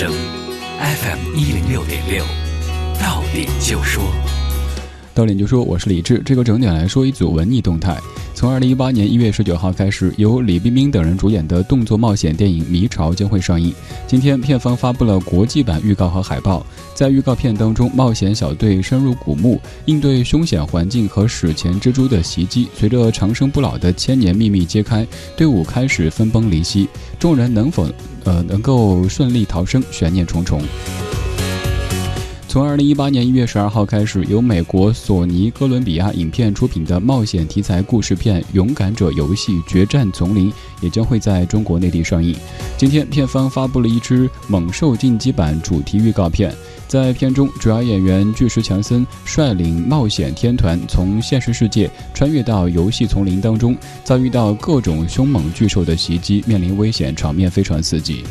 声，FM 一零六点六，到点就说。到点就说，我是李志。这个整点来说一组文艺动态。从二零一八年一月十九号开始，由李冰冰等人主演的动作冒险电影《迷巢》将会上映。今天，片方发布了国际版预告和海报。在预告片当中，冒险小队深入古墓，应对凶险环境和史前蜘蛛的袭击。随着长生不老的千年秘密揭开，队伍开始分崩离析，众人能否呃能够顺利逃生，悬念重重。从二零一八年一月十二号开始，由美国索尼哥伦比亚影片出品的冒险题材故事片《勇敢者游戏：决战丛林》也将会在中国内地上映。今天，片方发布了一支猛兽进击版主题预告片，在片中，主要演员巨石强森率领冒险天团从现实世界穿越到游戏丛林当中，遭遇到各种凶猛巨兽的袭击，面临危险，场面非常刺激。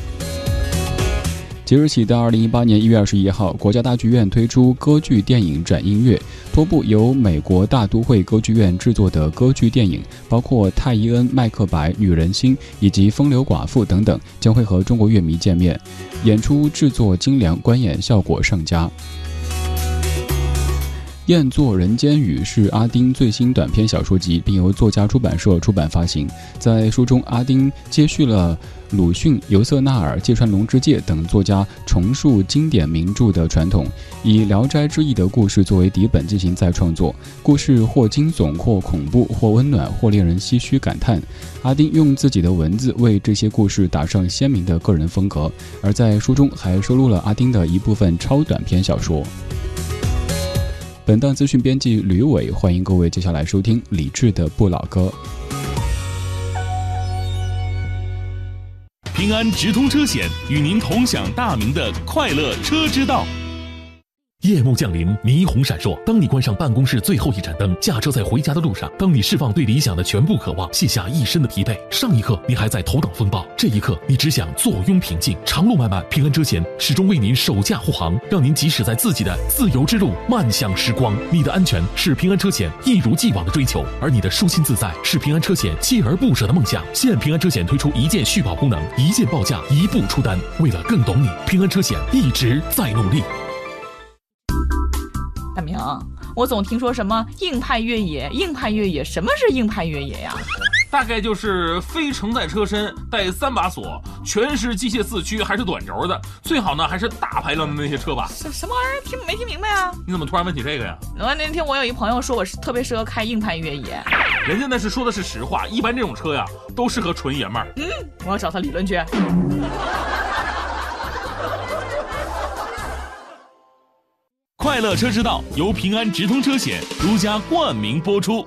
即日起到二零一八年一月二十一号，国家大剧院推出歌剧电影展音乐，多部由美国大都会歌剧院制作的歌剧电影，包括《泰伊恩》《麦克白》《女人心》以及《风流寡妇》等等，将会和中国乐迷见面。演出制作精良，观演效果上佳。《燕作人间雨》是阿丁最新短篇小说集，并由作家出版社出版发行。在书中，阿丁接续了鲁迅、尤瑟纳尔、芥川龙之介等作家重述经典名著的传统，以《聊斋志异》的故事作为底本进行再创作。故事或惊悚，或恐怖，或温暖，或令人唏嘘感叹。阿丁用自己的文字为这些故事打上鲜明的个人风格，而在书中还收录了阿丁的一部分超短篇小说。本档资讯编辑吕伟，欢迎各位接下来收听李志的不老歌。平安直通车险与您同享大明的快乐车之道。夜幕降临，霓虹闪烁。当你关上办公室最后一盏灯，驾车在回家的路上，当你释放对理想的全部渴望，卸下一身的疲惫，上一刻你还在头等风暴，这一刻你只想坐拥平静。长路漫漫，平安车险始终为您守驾护航，让您即使在自己的自由之路，漫向时光。你的安全是平安车险一如既往的追求，而你的舒心自在是平安车险锲而不舍的梦想。现平安车险推出一键续保功能，一键报价，一步出单。为了更懂你，平安车险一直在努力。大明，我总听说什么硬派越野，硬派越野，什么是硬派越野呀？大概就是非承载车身，带三把锁，全是机械四驱，还是短轴的，最好呢还是大排量的那些车吧。什什么玩意儿？听没听明白啊？你怎么突然问起这个呀？我那天我有一朋友说我是特别适合开硬派越野，人家那是说的是实话，一般这种车呀都适合纯爷们儿。嗯，我要找他理论去。快乐车之道由平安直通车险独家冠名播出。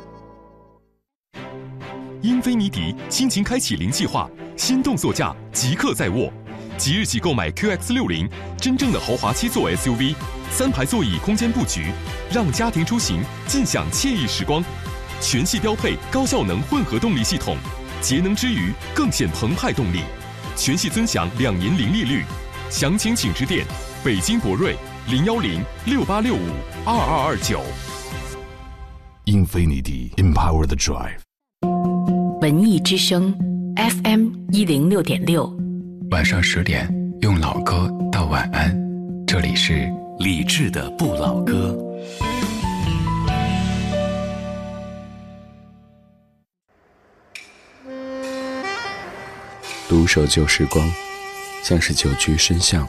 英菲尼迪亲情开启零计划，心动座驾即刻在握。即日起购买 QX 六零，真正的豪华七座 SUV，三排座椅空间布局，让家庭出行尽享惬意时光。全系标配高效能混合动力系统，节能之余更显澎湃动力。全系尊享两年零利率，详情请致电北京博瑞。零幺零六八六五二二二九，Infinity Empower the Drive。文艺之声，FM 一零六点六。晚上十点，用老歌道晚安。这里是李志的不老歌。独守旧时光，像是久居深巷。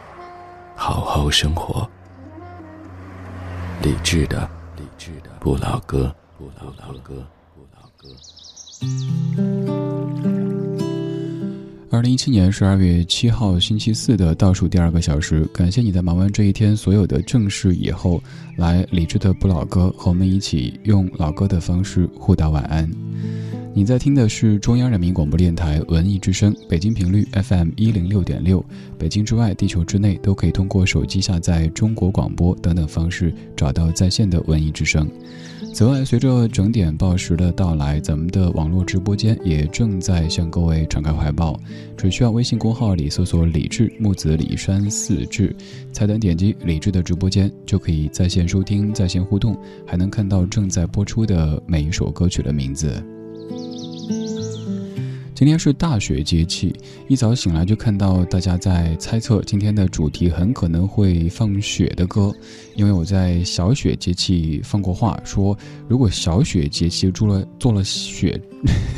好好生活，理智的，理智的不老歌，不老歌，不老歌。二零一七年十二月七号星期四的倒数第二个小时，感谢你在忙完这一天所有的正事以后，来理智的不老歌和我们一起用老歌的方式互道晚安。你在听的是中央人民广播电台文艺之声，北京频率 FM 一零六点六。北京之外，地球之内，都可以通过手机下载中国广播等等方式找到在线的文艺之声。此外，随着整点报时的到来，咱们的网络直播间也正在向各位敞开怀抱。只需要微信公号里搜索“李志木子李山四志”，菜单点击“李志”的直播间，就可以在线收听、在线互动，还能看到正在播出的每一首歌曲的名字。今天是大雪节气，一早醒来就看到大家在猜测今天的主题很可能会放雪的歌，因为我在小雪节气放过话，说如果小雪节气住了做了雪，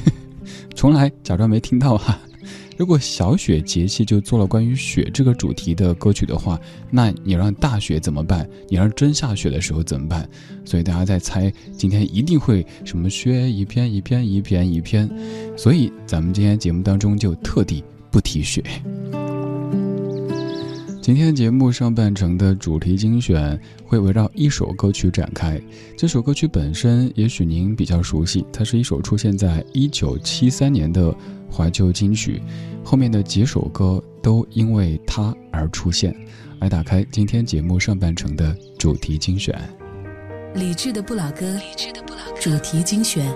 重来假装没听到哈。如果小雪节气就做了关于雪这个主题的歌曲的话，那你让大雪怎么办？你让真下雪的时候怎么办？所以大家在猜，今天一定会什么雪一片一片一片一片，所以咱们今天节目当中就特地不提雪。今天节目上半程的主题精选会围绕一首歌曲展开。这首歌曲本身也许您比较熟悉，它是一首出现在一九七三年的怀旧金曲，后面的几首歌都因为它而出现。来打开今天节目上半程的主题精选，理智的不老歌，主题精选。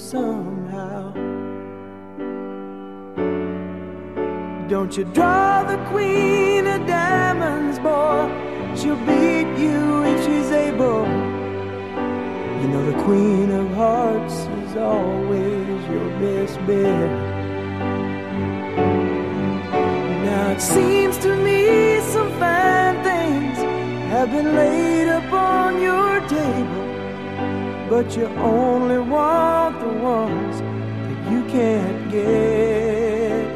somehow. Don't you draw the queen of diamonds, boy? She'll beat you if she's able. You know the queen of hearts is always your best bet. Now it seems to me some fine things have been laid upon your table but you only want the ones that you can't get.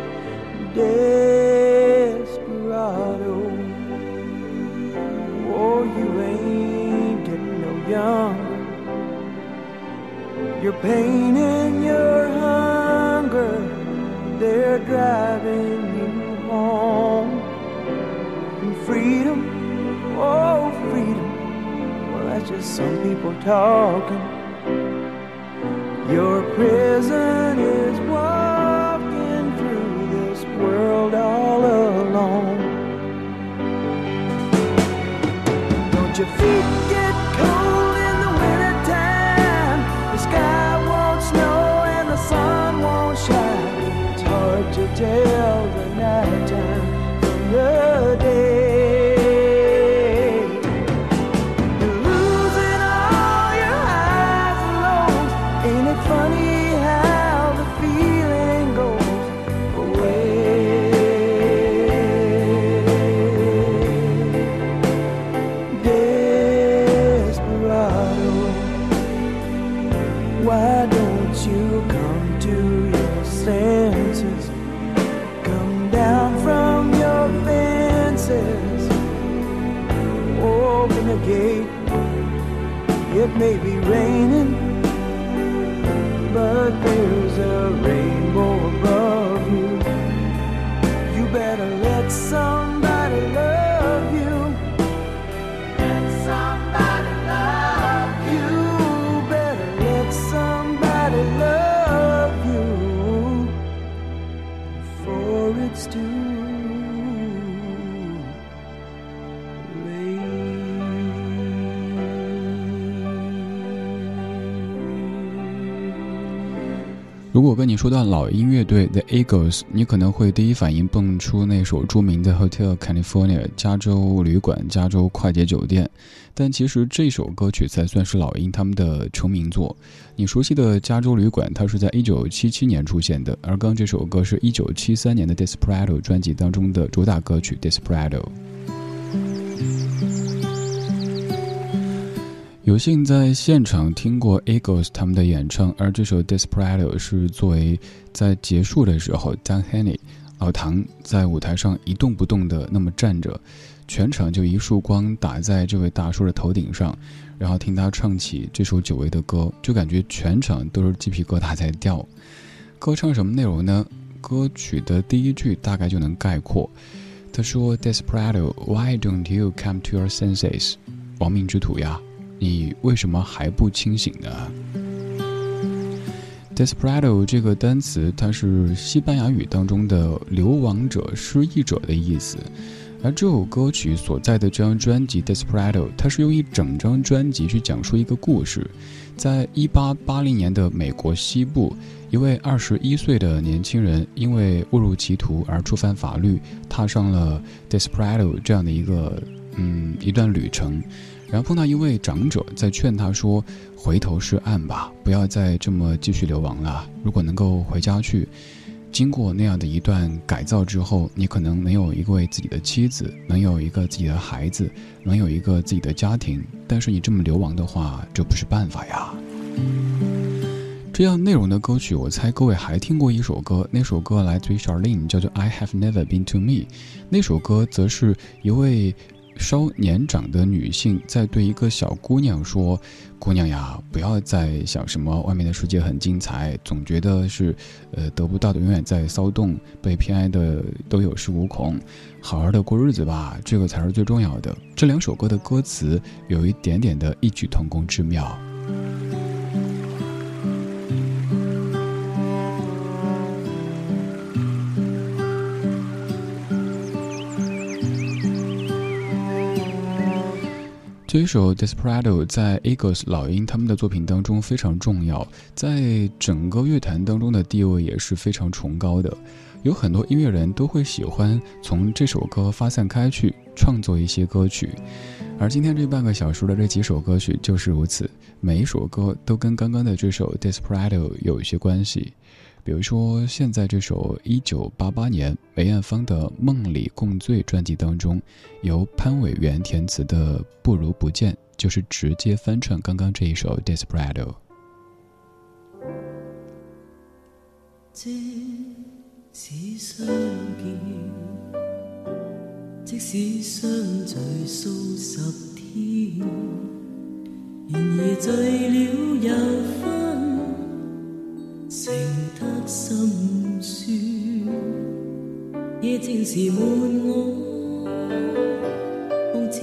Desperado, oh, you ain't getting no younger. Your pain and your hunger, they're driving you home. And freedom, just some people talking. Your prison is walking through this world all alone. Don't your feet get cold in the wintertime? The sky won't snow and the sun won't shine. It's hard to tell 如果跟你说到老鹰乐队 The Eagles，你可能会第一反应蹦出那首著名的 Hotel California 加州旅馆、加州快捷酒店，但其实这首歌曲才算是老鹰他们的成名作。你熟悉的加州旅馆，它是在一九七七年出现的，而刚这首歌是一九七三年的 Desperado 专辑当中的主打歌曲 Desperado。有幸在现场听过 Eagles 他们的演唱，而这首 Desperado 是作为在结束的时候，Dan Henny 老唐在舞台上一动不动的那么站着，全场就一束光打在这位大叔的头顶上，然后听他唱起这首久违的歌，就感觉全场都是鸡皮疙瘩在掉。歌唱什么内容呢？歌曲的第一句大概就能概括，他说：“Desperado，Why don't you come to your senses？” 亡命之徒呀。你为什么还不清醒呢？Desperado 这个单词，它是西班牙语当中的流亡者、失意者的意思。而这首歌曲所在的这张专辑 Desperado，它是用一整张专辑去讲述一个故事。在一八八零年的美国西部，一位二十一岁的年轻人因为误入歧途而触犯法律，踏上了 Desperado 这样的一个嗯一段旅程。然后碰到一位长者，在劝他说：“回头是岸吧，不要再这么继续流亡了。如果能够回家去，经过那样的一段改造之后，你可能能有一位自己的妻子，能有一个自己的孩子，能有一个自己的家庭。但是你这么流亡的话，这不是办法呀。”这样内容的歌曲，我猜各位还听过一首歌，那首歌来自于 Charlene，叫做《I Have Never Been to Me》。那首歌则是一位。稍年长的女性在对一个小姑娘说：“姑娘呀，不要再想什么外面的世界很精彩，总觉得是，呃，得不到的永远在骚动，被偏爱的都有恃无恐，好好的过日子吧，这个才是最重要的。”这两首歌的歌词有一点点的异曲同工之妙。这首《Desperado》在 Eagles 老鹰他们的作品当中非常重要，在整个乐坛当中的地位也是非常崇高的。有很多音乐人都会喜欢从这首歌发散开去，创作一些歌曲。而今天这半个小时的这几首歌曲就是如此，每一首歌都跟刚刚的这首《Desperado》有一些关系。比如说，现在这首一九八八年梅艳芳的《梦里共醉》专辑当中，由潘伟元填词的《不如不见》，就是直接翻唱刚刚这一首《Desperado》。即使相见，即使相聚数十天，然而醉了又分。剩得心酸，夜静时伴我，方知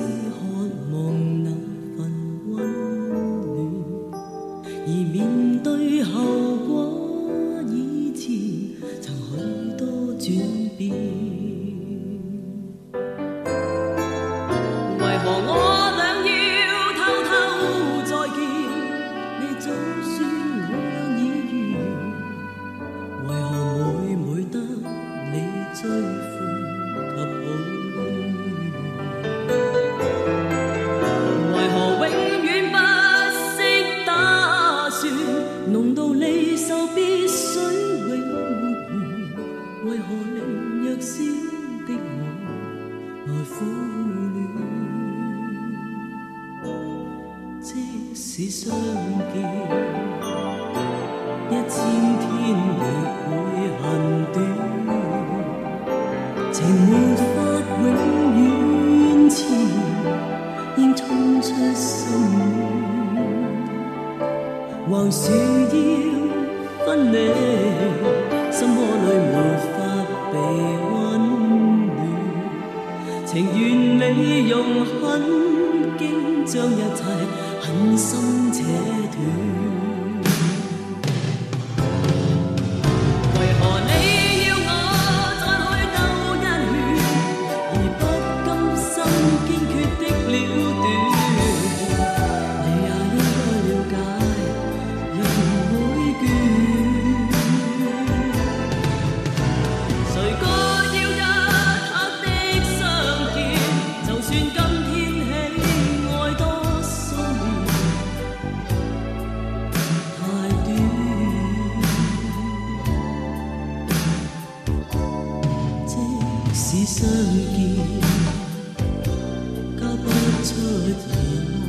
出现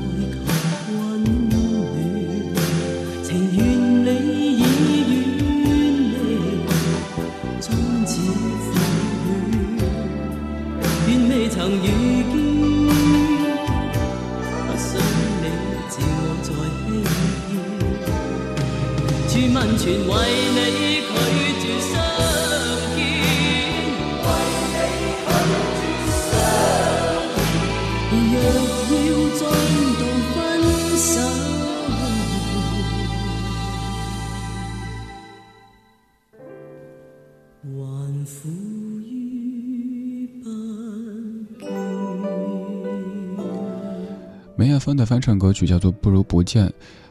的翻唱歌曲叫做《不如不见》，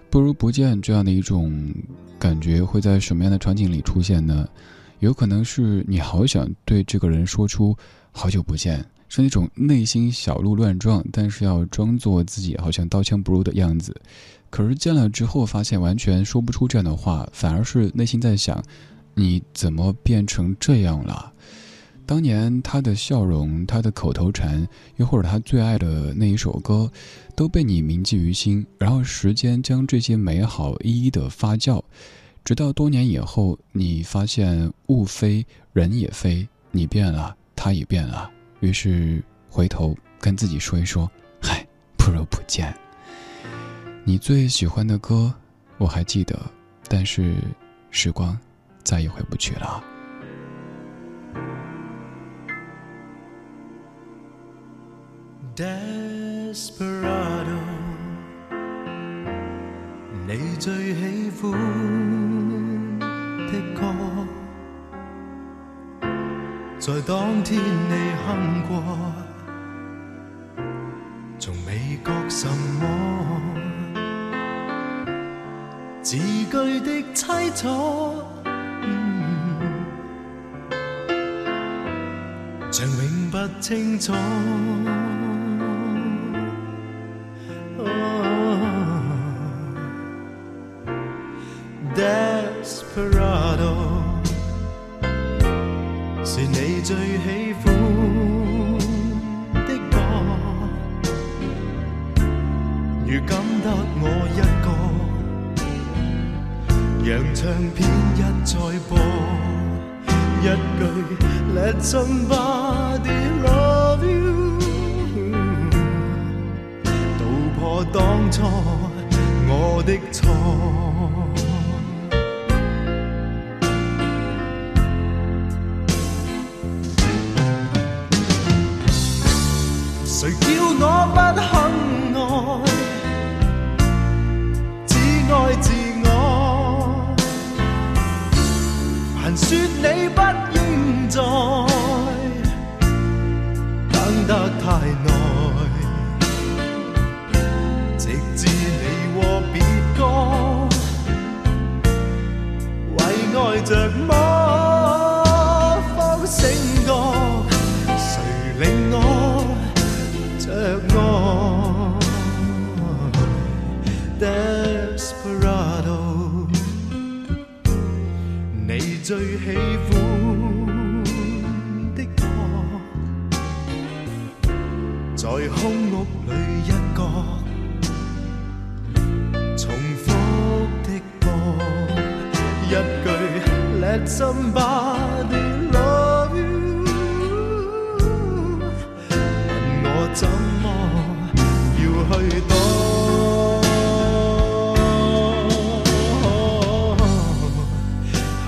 不如不见这样的一种感觉会在什么样的场景里出现呢？有可能是你好想对这个人说出“好久不见”，是那种内心小鹿乱撞，但是要装作自己好像刀枪不入的样子。可是见了之后，发现完全说不出这样的话，反而是内心在想：你怎么变成这样了？当年他的笑容，他的口头禅，又或者他最爱的那一首歌，都被你铭记于心。然后时间将这些美好一一的发酵，直到多年以后，你发现物非，人也非，你变了，他也变了。于是回头跟自己说一说：“嗨，不如不见。”你最喜欢的歌，我还记得，但是时光再也回不去了。Desperado，你最喜歡的歌，在當天你哼過，從未覺什麼，字句的凄楚，嗯像永不清楚。Let somebody love you。問我怎麼要去躲？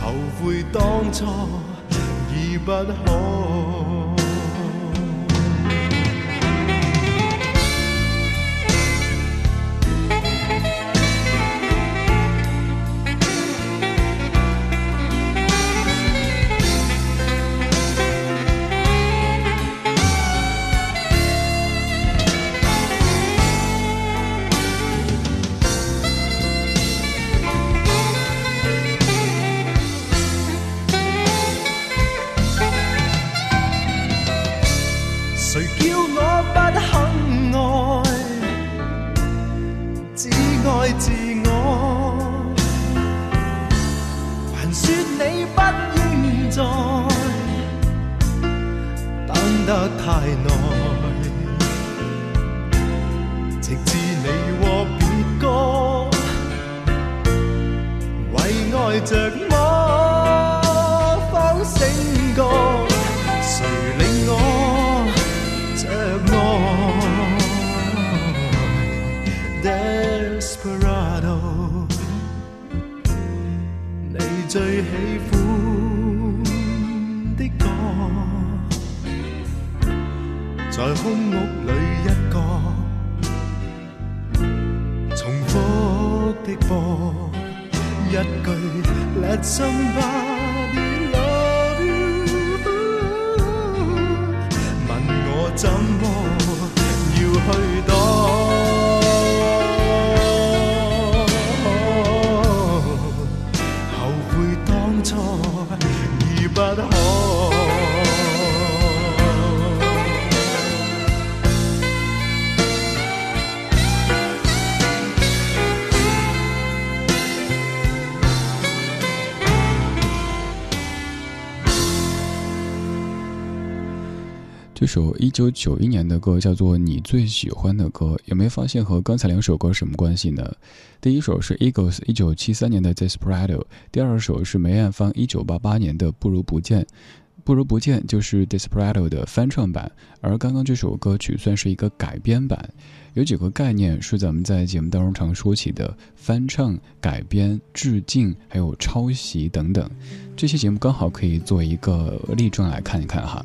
後悔當初已不可。么要去到？首一九九一年的歌叫做《你最喜欢的歌》，有没有发现和刚才两首歌什么关系呢？第一首是 Eagles 一九七三年的《Desperado》，第二首是梅艳芳一九八八年的《不如不见》。不如不见就是《Desperado》的翻唱版，而刚刚这首歌曲算是一个改编版。有几个概念是咱们在节目当中常说起的：翻唱、改编、致敬，还有抄袭等等。这期节目刚好可以做一个例证来看一看哈。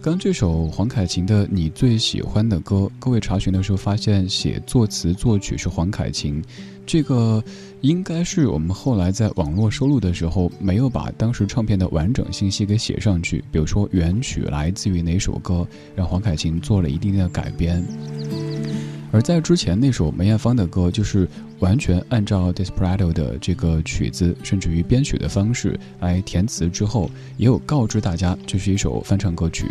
刚这首黄凯芹的《你最喜欢的歌》，各位查询的时候发现写作词作曲是黄凯芹，这个应该是我们后来在网络收录的时候没有把当时唱片的完整信息给写上去，比如说原曲来自于哪首歌，让黄凯芹做了一定的改编。而在之前那首梅艳芳的歌，就是完全按照 Desperado 的这个曲子，甚至于编曲的方式来填词之后，也有告知大家这是一首翻唱歌曲。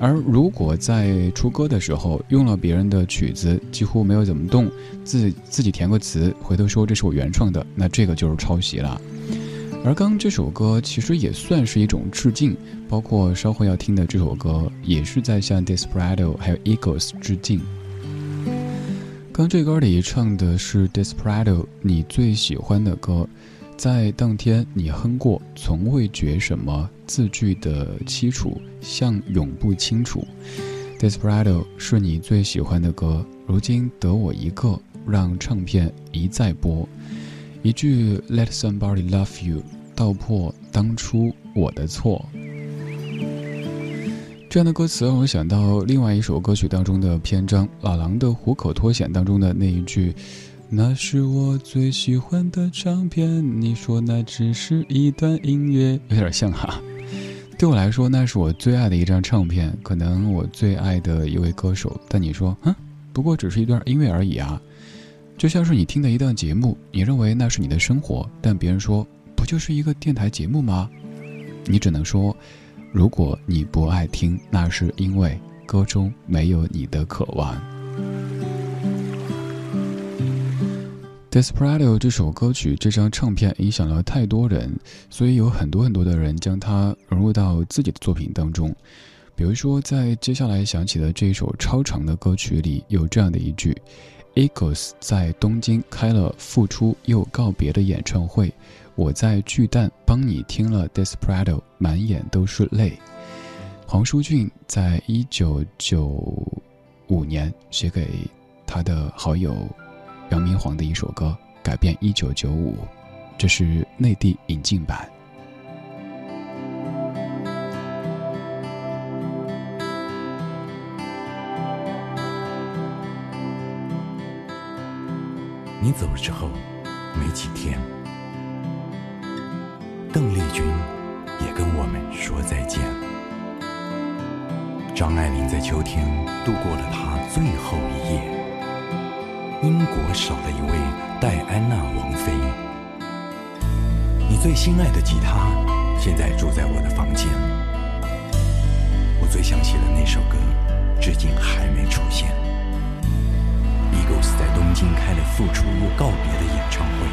而如果在出歌的时候用了别人的曲子，几乎没有怎么动，自自己填个词，回头说这是我原创的，那这个就是抄袭了。而刚这首歌其实也算是一种致敬，包括稍后要听的这首歌，也是在向 Desperado 还有 Eagles 致敬。刚这歌里唱的是 Desperado，你最喜欢的歌，在当天你哼过，从未觉什么字句的凄楚，像永不清楚。Desperado 是你最喜欢的歌，如今得我一个，让唱片一再播，一句 Let somebody love you，道破当初我的错。这样的歌词让我想到另外一首歌曲当中的篇章，老狼的《虎口脱险》当中的那一句：“那是我最喜欢的唱片。”你说那只是一段音乐，有点像哈。对我来说，那是我最爱的一张唱片，可能我最爱的一位歌手。但你说，嗯，不过只是一段音乐而已啊，就像是你听的一段节目，你认为那是你的生活，但别人说，不就是一个电台节目吗？你只能说。如果你不爱听，那是因为歌中没有你的渴望。《Desperado》这首歌曲、这张唱片影响了太多人，所以有很多很多的人将它融入到自己的作品当中。比如说，在接下来响起的这一首超长的歌曲里，有这样的一句：“Eagles 在东京开了复出又告别的演唱会。”我在巨蛋帮你听了《Desperado》，满眼都是泪。黄舒骏在一九九五年写给他的好友杨明煌的一首歌，改编一九九五，这是内地引进版。你走了之后，没几天。邓丽君跟我们说再见。张爱玲在秋天度过了她最后一夜。英国少了一位戴安娜王妃。你最心爱的吉他现在住在我的房间。我最想写的那首歌，至今还没出现。Eagles 在东京开了复出又告别的演唱会。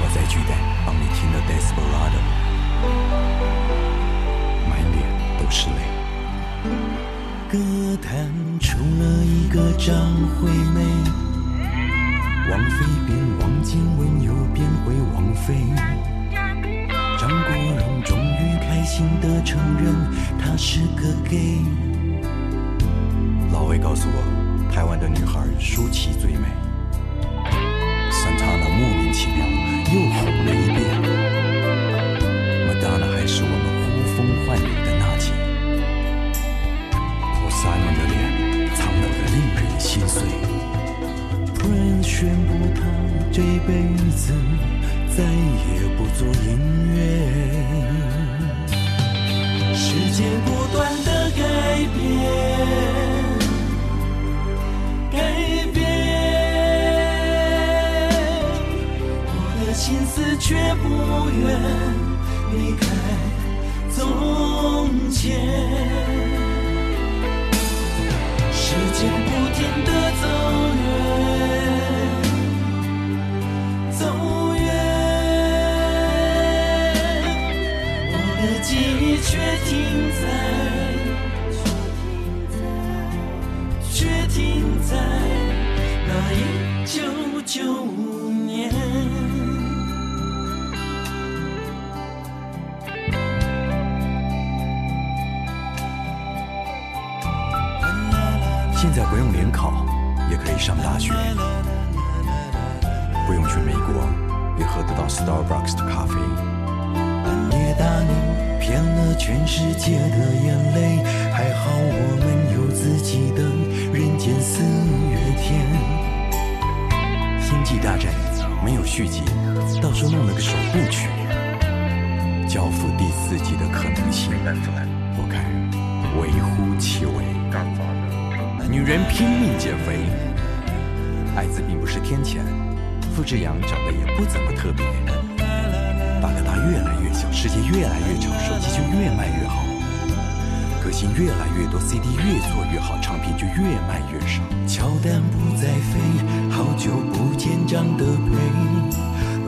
我在巨蛋帮你听了《Desperado》，满脸都是泪。歌坛出了一个张惠妹，王菲变王靖雯又变回王菲，张国荣终于开心地承认他是个 gay。老魏告诉我，台湾的女孩舒淇最美。Santana 莫名其妙又红了一遍。宣布他这辈子再也不做音乐。时间不断的改变。改变，我的心思却不愿离开从前。时间不停的走远，却停在，却停在那一九九五年。现在不用联考，也可以上大学，不用去美国，也喝得到 Starbucks 的咖啡。骗了全世界的眼泪。还好我们有自己的人间四月天。星际大战没有续集，到时候弄了个首部曲。交付第四季的可能性，我看微乎其微。女人拼命减肥，艾滋并不是天谴，付志阳长得也不怎么特别。越来越小，世界越来越吵，手机就越卖越好。歌星越来越多，CD 越做越好，唱片就越卖越少。乔丹不再飞，好久不见长得配。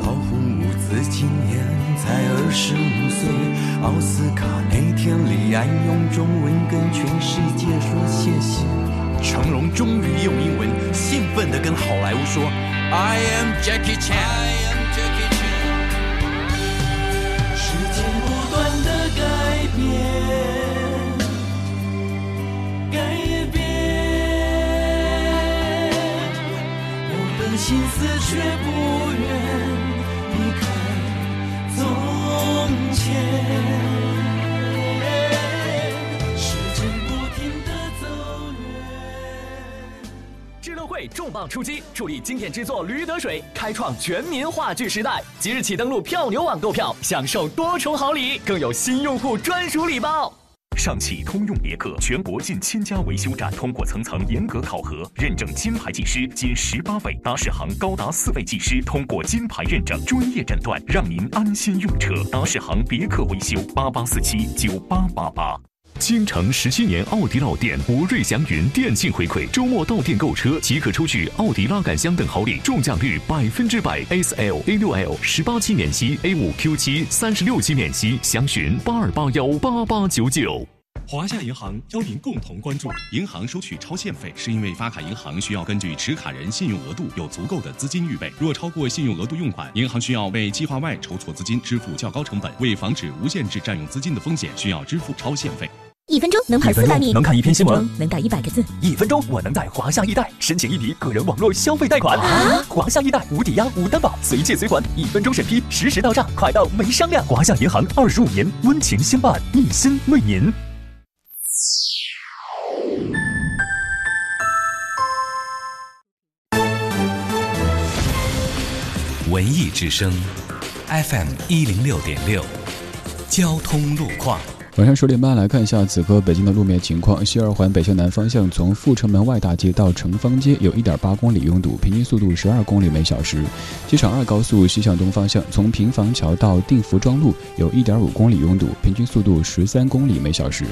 老红伍兹今年才二十五岁，奥斯卡那天李安用中文跟全世界说谢谢。成龙终于用英文兴奋地跟好莱坞说：“I am Jackie Chan。”不断的改变，改变，我的心思却不重磅出击，助力经典之作《驴得水》，开创全民话剧时代。即日起登录票牛网购票，享受多重好礼，更有新用户专属礼包。上汽通用别克全国近千家维修站通过层层严格考核，认证金牌技师仅十八位，达世行高达四位技师通过金牌认证，专业诊断，让您安心用车。达世行别克维修八八四七九八八八。京城十七年奥迪老店吴瑞祥云电信回馈，周末到店购车即可抽取奥迪拉杆箱等好礼，中奖率百分之百。S L A 六 L 十八期免息，A 五 Q 七三十六期免息，详询八二八幺八八九九。华夏银行邀您共同关注：银行收取超限费，是因为发卡银行需要根据持卡人信用额度有足够的资金预备。若超过信用额度用款，银行需要为计划外筹措资金支付较高成本。为防止无限制占用资金的风险，需要支付超限费。一分钟能跑四百米，能看一篇新闻，能打一百个字。一分钟我能在华夏易贷申请一笔个人网络消费贷款。啊！华夏易贷无抵押无担保，随借随还，一分钟审批，实时到账，快到没商量。华夏银行二十五年温情相伴，一心为您。文艺之声，FM 一零六点六，交通路况。晚上十点半来看一下此刻北京的路面情况。西二环北向南方向，从阜成门外大街到城方街有一点八公里拥堵，平均速度十二公里每小时。机场二高速西向东方向，从平房桥到定福庄路有一点五公里拥堵，平均速度十三公里每小时。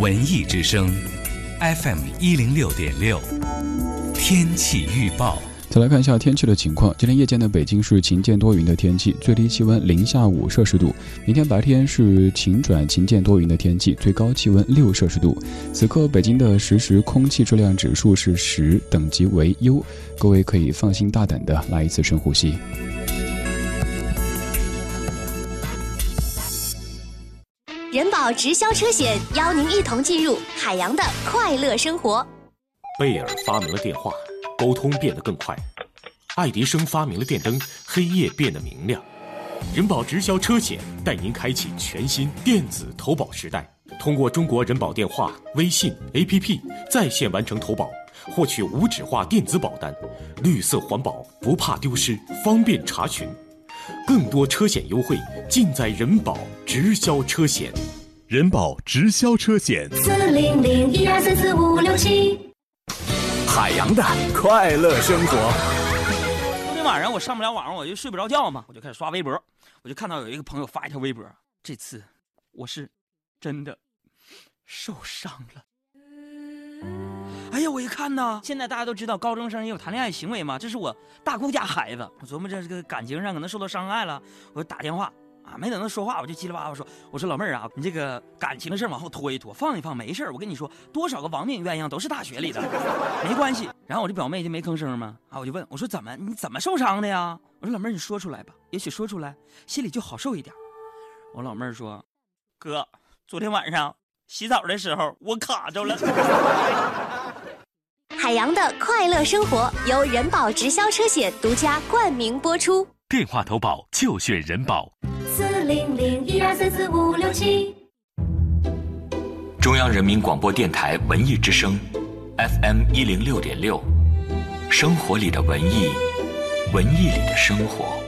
文艺之声，FM 一零六点六，天气预报。再来看一下天气的情况。今天夜间的北京是晴间多云的天气，最低气温零下五摄氏度。明天白天是晴转晴间多云的天气，最高气温六摄氏度。此刻北京的实时空气质量指数是十，等级为优，各位可以放心大胆的来一次深呼吸。人保直销车险邀您一同进入海洋的快乐生活。贝尔发明了电话，沟通变得更快；爱迪生发明了电灯，黑夜变得明亮。人保直销车险带您开启全新电子投保时代，通过中国人保电话、微信、APP 在线完成投保，获取无纸化电子保单，绿色环保，不怕丢失，方便查询。更多车险优惠尽在人保直销车险。人保直销车险，四零零一二三四五六七。海洋的快乐生活。昨天晚上我上不了网，我就睡不着觉嘛，我就开始刷微博，我就看到有一个朋友发一条微博，这次我是真的受伤了。哎呀，我一看呢，现在大家都知道高中生也有谈恋爱行为嘛，这是我大姑家孩子，我琢磨着这个感情上可能受到伤害了，我就打电话啊，没等他说话，我就叽里哇啦说，我说老妹儿啊，你这个感情的事往后拖一拖，放一放，没事我跟你说，多少个亡命鸳鸯都是大学里的，没关系。然后我这表妹就没吭声嘛，啊，我就问我说怎么你怎么受伤的呀？我说老妹儿你说出来吧，也许说出来心里就好受一点。我老妹儿说，哥，昨天晚上洗澡的时候我卡着了。海洋的快乐生活由人保直销车险独家冠名播出。电话投保就选人保。零零一二三四五六七。中央人民广播电台文艺之声，FM 一零六点六，生活里的文艺，文艺里的生活。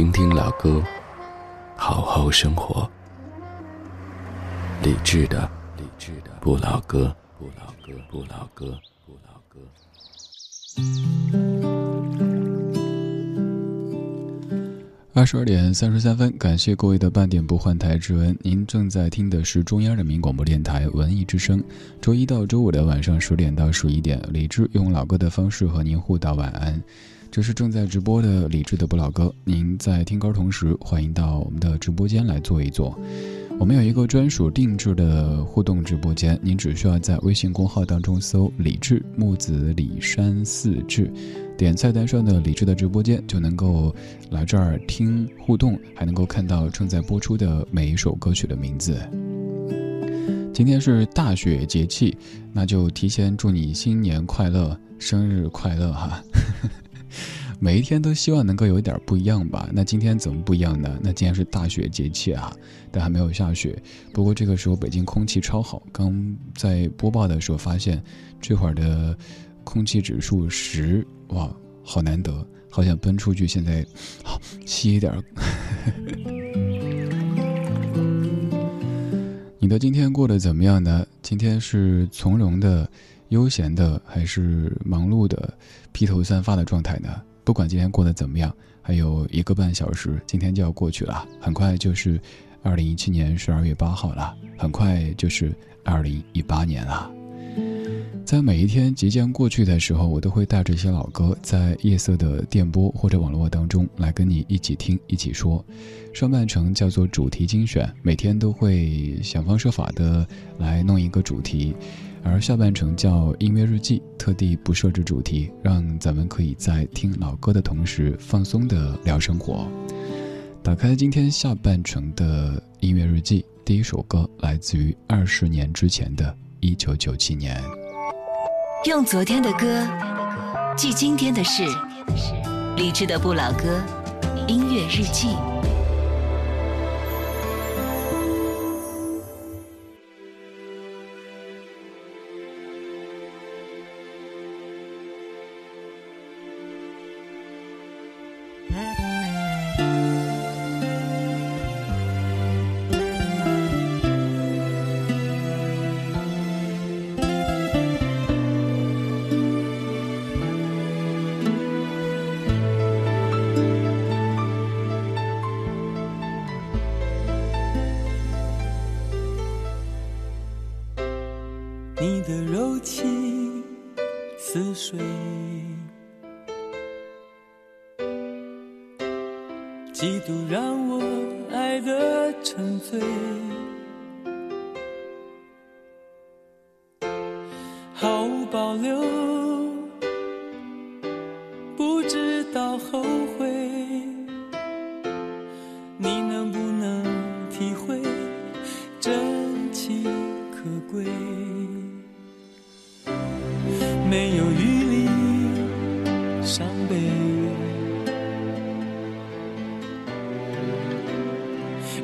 听听老歌，好好生活。理智的，理智的不老歌，不老歌，不老歌，不老歌。二十二点三十三分，感谢各位的半点不换台之恩。您正在听的是中央人民广播电台文艺之声。周一到周五的晚上十点到十一点，理智用老歌的方式和您互道晚安。这是正在直播的理智的不老歌，您在听歌同时，欢迎到我们的直播间来坐一坐。我们有一个专属定制的互动直播间，您只需要在微信公号当中搜“李智木子李山四志”，点菜单上的“李智”的直播间，就能够来这儿听互动，还能够看到正在播出的每一首歌曲的名字。今天是大雪节气，那就提前祝你新年快乐，生日快乐哈！每一天都希望能够有一点不一样吧？那今天怎么不一样呢？那今天是大雪节气啊，但还没有下雪。不过这个时候北京空气超好，刚在播报的时候发现，这会儿的空气指数十，哇，好难得，好想奔出去，现在好吸一点。你的今天过得怎么样呢？今天是从容的、悠闲的，还是忙碌的、披头散发的状态呢？不管今天过得怎么样，还有一个半小时，今天就要过去了。很快就是二零一七年十二月八号了，很快就是二零一八年了。在每一天即将过去的时候，我都会带着一些老歌，在夜色的电波或者网络当中来跟你一起听、一起说。上半程叫做主题精选，每天都会想方设法的来弄一个主题。而下半程叫音乐日记，特地不设置主题，让咱们可以在听老歌的同时放松的聊生活。打开今天下半程的音乐日记，第一首歌来自于二十年之前的一九九七年。用昨天的歌记今天的事，理智的不老歌，音乐日记。毫无保留，不知道后悔。你能不能体会真情可贵？没有余力伤悲，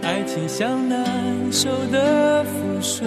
爱情像难收的覆水，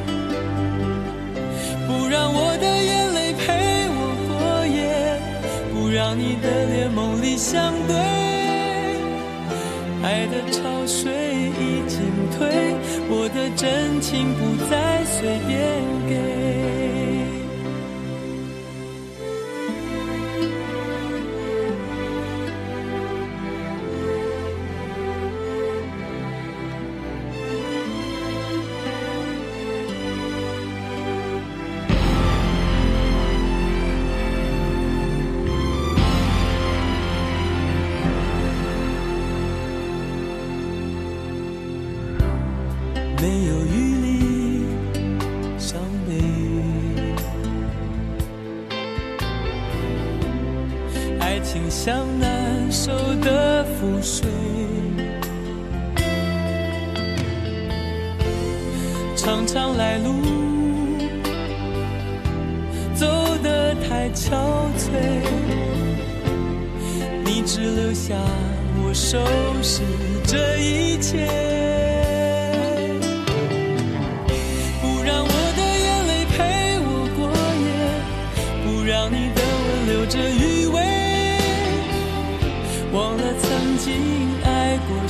你的脸梦里相对，爱的潮水已经退，我的真情不再随便给。爱情像难收的覆水，常常来路走得太憔悴，你只留下我收拾这一切。不让我的眼泪陪我过夜，不让你的吻留着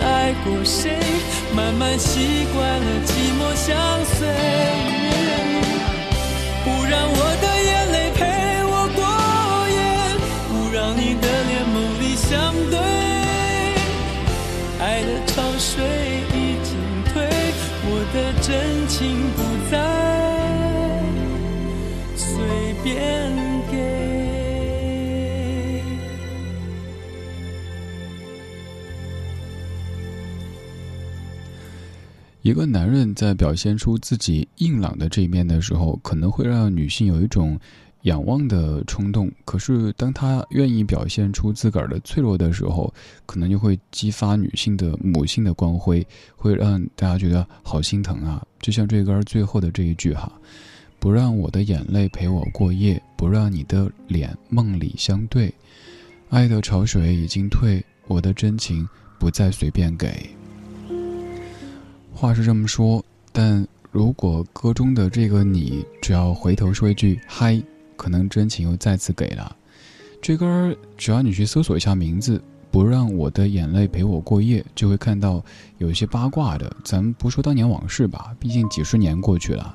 爱过谁，慢慢习惯了寂寞相随。个男人在表现出自己硬朗的这一面的时候，可能会让女性有一种仰望的冲动。可是，当他愿意表现出自个儿的脆弱的时候，可能就会激发女性的母性的光辉，会让大家觉得好心疼啊！就像这歌最后的这一句哈，不让我的眼泪陪我过夜，不让你的脸梦里相对。爱的潮水已经退，我的真情不再随便给。话是这么说，但如果歌中的这个你只要回头说一句“嗨”，可能真情又再次给了。这歌只要你去搜索一下名字，“不让我的眼泪陪我过夜”，就会看到有一些八卦的。咱不说当年往事吧，毕竟几十年过去了。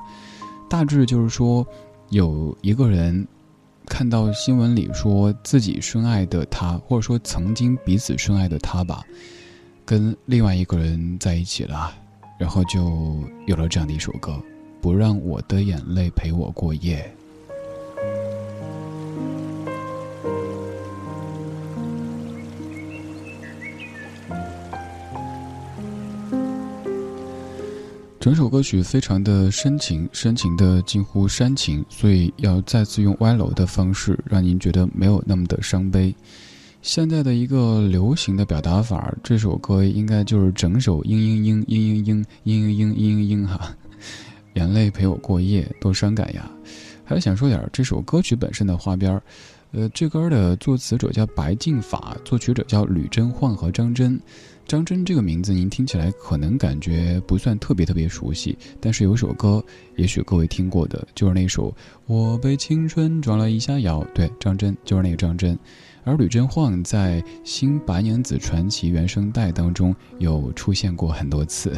大致就是说，有一个人看到新闻里说自己深爱的他，或者说曾经彼此深爱的他吧，跟另外一个人在一起了，然后就有了这样的一首歌，《不让我的眼泪陪我过夜》。整首歌曲非常的深情，深情的近乎煽情，所以要再次用歪楼的方式，让您觉得没有那么的伤悲。现在的一个流行的表达法，这首歌应该就是整首嘤嘤嘤嘤嘤嘤嘤嘤嘤嘤嘤哈，眼泪陪我过夜，多伤感呀！还想说点这首歌曲本身的花边儿，呃，这歌的作词者叫白敬法，作曲者叫吕真焕和张真。张真这个名字，您听起来可能感觉不算特别特别熟悉，但是有首歌，也许各位听过的，就是那首《我被青春撞了一下腰》。对，张真就是那个张真，而吕真晃在《新白娘子传奇》原声带当中有出现过很多次。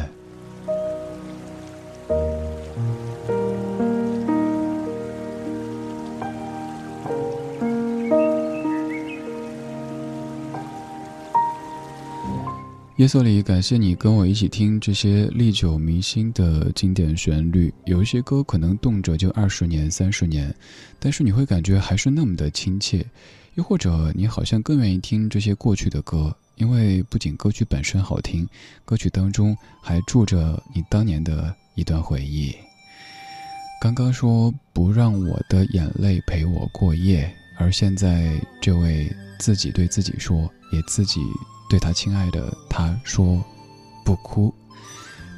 夜色里，感谢你跟我一起听这些历久弥新的经典旋律。有一些歌可能动辄就二十年、三十年，但是你会感觉还是那么的亲切。又或者，你好像更愿意听这些过去的歌，因为不仅歌曲本身好听，歌曲当中还住着你当年的一段回忆。刚刚说不让我的眼泪陪我过夜，而现在这位自己对自己说，也自己。对他亲爱的他说：“不哭。”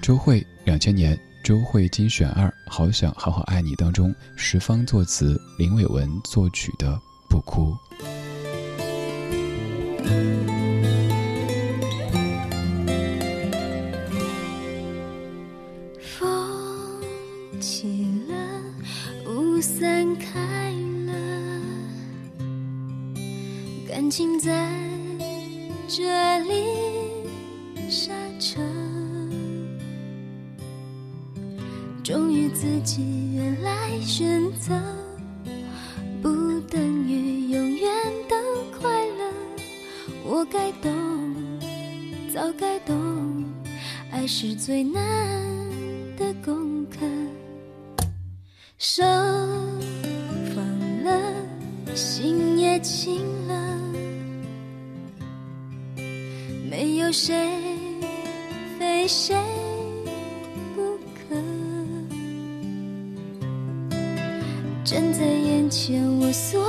周慧，两千年周慧精选二《好想好好爱你》当中，十方作词，林伟文作曲的《不哭》。风起了，雾散开了，感情在。这里刹车，忠于自己，原来选择爱是最难的功课。手放了，心也轻了。没有谁非谁不可，站在眼前我所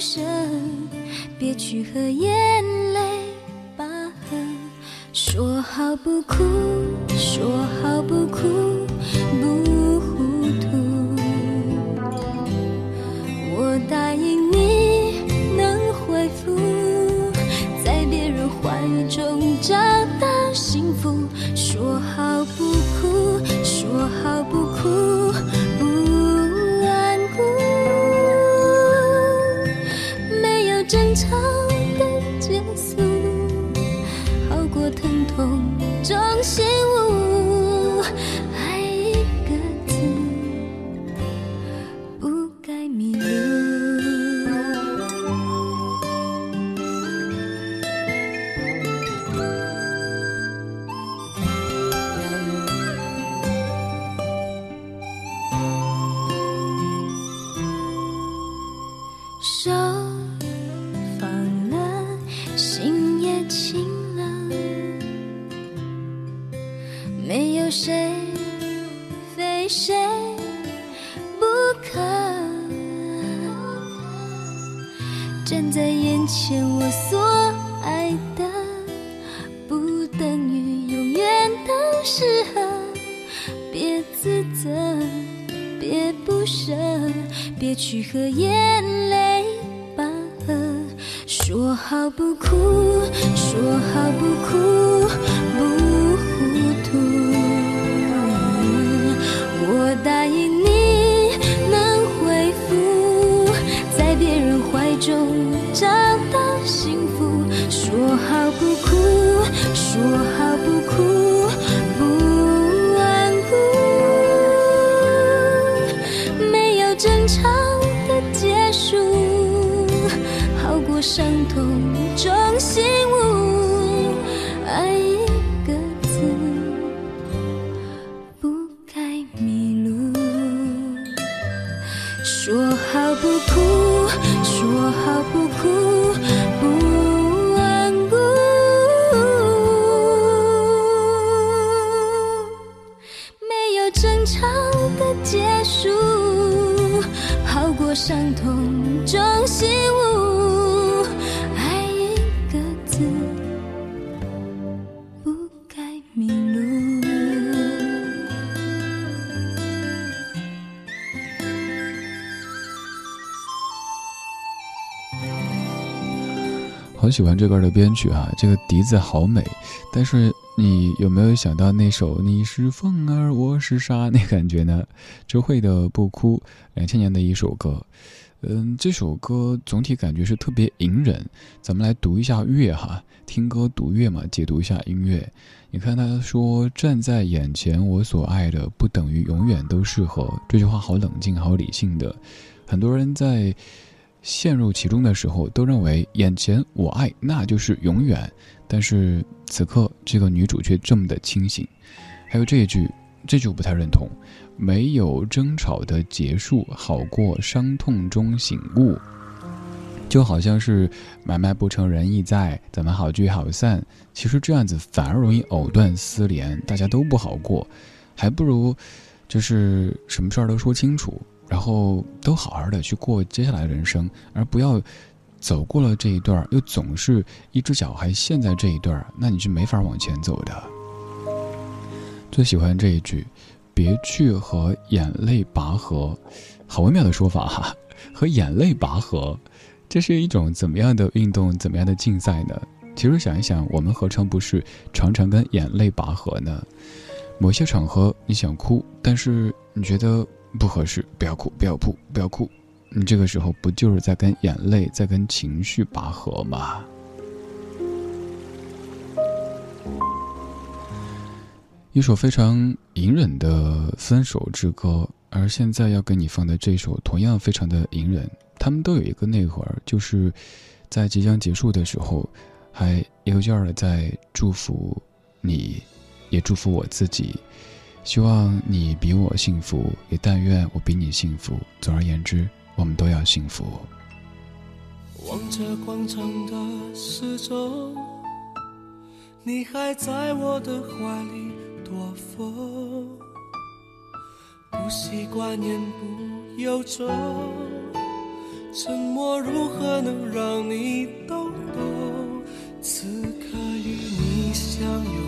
舍，别去和眼泪拔河。说好不哭，说好不哭，不糊涂。我答应你能恢复，在别人怀中找。伤痛中醒悟。爱喜欢这歌的编曲啊，这个笛子好美。但是你有没有想到那首“你是风儿，我是沙”那感觉呢？周蕙的《不哭》，两千年的一首歌。嗯，这首歌总体感觉是特别隐忍。咱们来读一下乐哈，听歌读乐嘛，解读一下音乐。你看他说：“站在眼前，我所爱的不等于永远都适合。”这句话好冷静，好理性的。很多人在。陷入其中的时候，都认为眼前我爱那就是永远，但是此刻这个女主却这么的清醒。还有这一句，这句我不太认同。没有争吵的结束，好过伤痛中醒悟。就好像是买卖不成仁义在，咱们好聚好散。其实这样子反而容易藕断丝连，大家都不好过，还不如就是什么事儿都说清楚。然后都好好的去过接下来的人生，而不要走过了这一段，又总是一只脚还陷在这一段，那你是没法往前走的。最喜欢这一句：“别去和眼泪拔河”，好微妙的说法哈。和眼泪拔河，这是一种怎么样的运动？怎么样的竞赛呢？其实想一想，我们何尝不是常常跟眼泪拔河呢？某些场合你想哭，但是你觉得。不合适，不要哭，不要哭，不要哭。你这个时候不就是在跟眼泪，在跟情绪拔河吗？一首非常隐忍的分手之歌，而现在要给你放的这首同样非常的隐忍。他们都有一个内核，就是在即将结束的时候，还一个劲儿的在祝福你，也祝福我自己。希望你比我幸福，也但愿我比你幸福。总而言之，我们都要幸福。望着广场的时钟，你还在我的怀里躲风，不习惯言不由衷，沉默如何能让你懂懂？此刻与你相拥。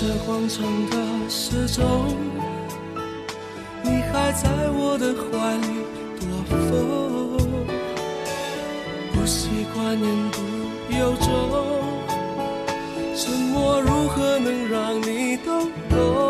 这广场的时钟，你还在我的怀里躲风，不习惯言不由衷，沉默如何能让你懂懂？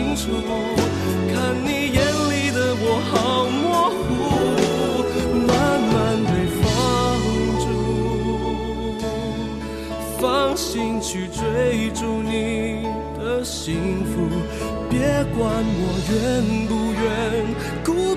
清楚，看你眼里的我好模糊，慢慢被放逐，放心去追逐你的幸福。别管我愿不愿，孤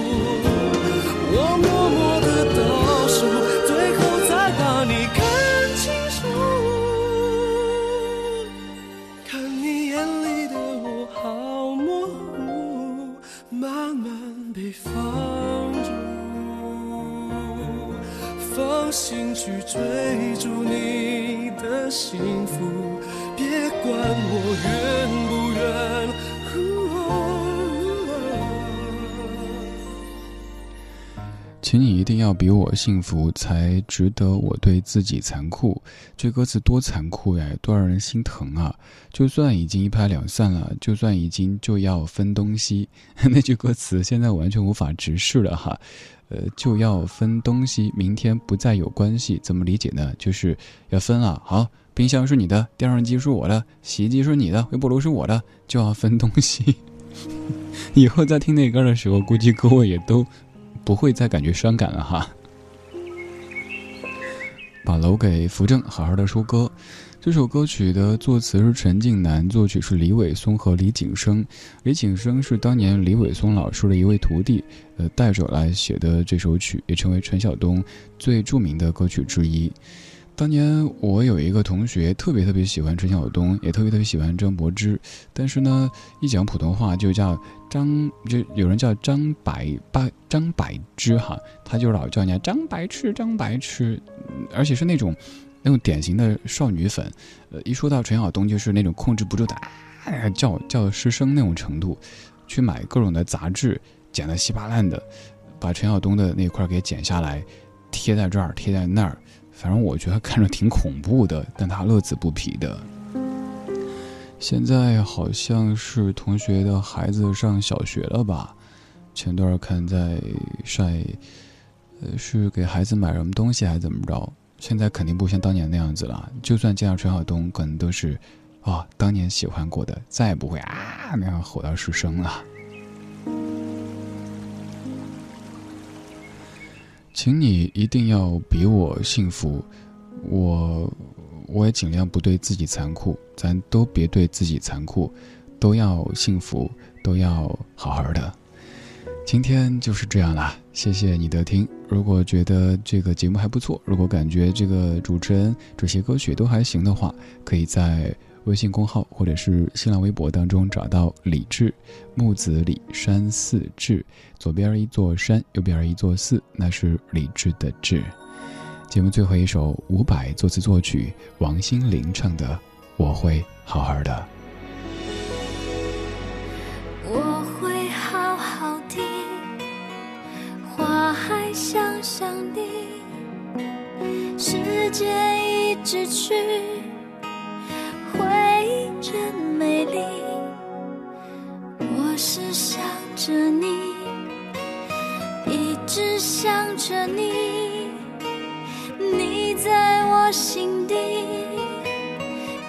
追逐你的幸福，别管我愿不愿。请你一定要比我幸福，才值得我对自己残酷。这歌词多残酷呀，多让人心疼啊！就算已经一拍两散了，就算已经就要分东西，那句歌词现在完全无法直视了哈。呃，就要分东西，明天不再有关系，怎么理解呢？就是要分了。好，冰箱是你的，电视机是我的，洗衣机是你的，微波炉是我的，就要分东西。以后在听那歌的时候，估计各位也都不会再感觉伤感了哈。把楼给扶正，好好的收歌。这首歌曲的作词是陈近南，作曲是李伟松和李景生。李景生是当年李伟松老师的一位徒弟，呃，带着来写的这首曲，也成为陈晓东最著名的歌曲之一。当年我有一个同学特别特别喜欢陈晓东，也特别特别喜欢张柏芝，但是呢，一讲普通话就叫张，就有人叫张百百张柏芝哈，他就老叫人家张白痴张白痴，而且是那种。那种典型的少女粉，呃，一说到陈晓东，就是那种控制不住的，啊，叫叫失声那种程度，去买各种的杂志，剪得稀巴烂的，把陈晓东的那块给剪下来，贴在这儿，贴在那儿，反正我觉得看着挺恐怖的，但他乐此不疲的。现在好像是同学的孩子上小学了吧？前段看在晒，呃，是给孩子买什么东西还是怎么着？现在肯定不像当年那样子了。就算见到陈晓东，可能都是，啊，当年喜欢过的，再也不会啊那样吼到失声了。请你一定要比我幸福，我我也尽量不对自己残酷，咱都别对自己残酷，都要幸福，都要好好的。今天就是这样啦，谢谢你的听。如果觉得这个节目还不错，如果感觉这个主持人这些歌曲都还行的话，可以在微信公号或者是新浪微博当中找到李志，木子李山寺志，左边一座山，右边一座寺，那是李志的志。节目最后一首伍佰作词作曲，王心凌唱的《我会好好的》。时间一直去，回忆真美丽。我是想着你，一直想着你，你在我心底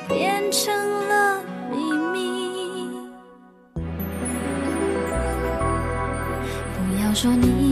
变成了秘密。不要说你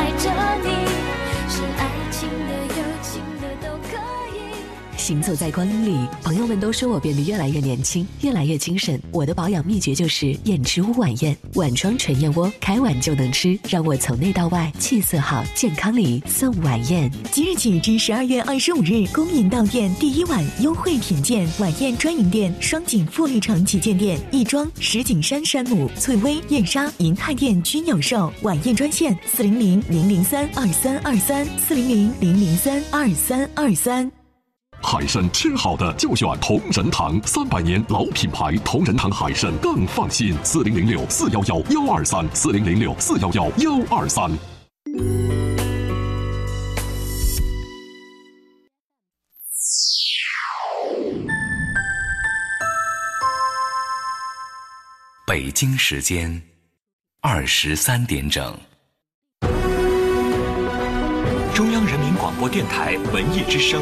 行走在光阴里，朋友们都说我变得越来越年轻，越来越精神。我的保养秘诀就是燕之屋晚宴，碗装纯燕窝，开碗就能吃，让我从内到外气色好，健康里送晚宴。即日起至十二月二十五日，恭迎到店第一晚优惠品鉴晚宴专营店双井富力城旗舰店、亦庄、石景山山姆、翠微、燕莎、银泰店均有售。晚宴专线：四零零零零三二三二三四零零零零三二三二三。海参吃好的就选同仁堂，三百年老品牌，同仁堂海参更放心。四零零六四幺幺幺二三，四零零六四幺幺幺二三。北京时间二十三点整。中央人民广播电台文艺之声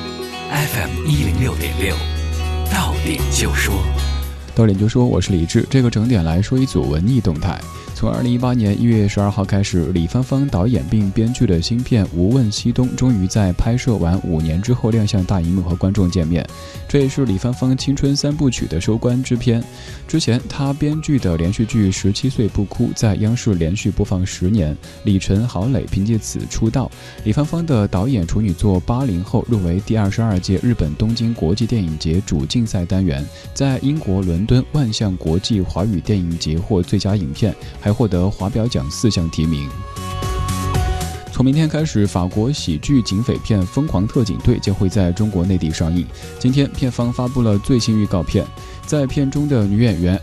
，FM 一零六点六，到点就说，到点就说：“我是李志。”这个整点来说一组文艺动态。从二零一八年一月十二号开始，李芳芳导演并编剧的新片《无问西东》终于在拍摄完五年之后亮相大荧幕和观众见面。这也是李芳芳青春三部曲的收官之片。之前她编剧的连续剧《十七岁不哭》在央视连续播放十年，李晨、郝蕾凭借此出道。李芳芳的导演处女作《八零后》入围第二十二届日本东京国际电影节主竞赛单元，在英国伦伦敦万象国际华语电影节获最佳影片，还获得华表奖四项提名。从明天开始，法国喜剧警匪片《疯狂特警队》将会在中国内地上映。今天，片方发布了最新预告片，在片中的女演员。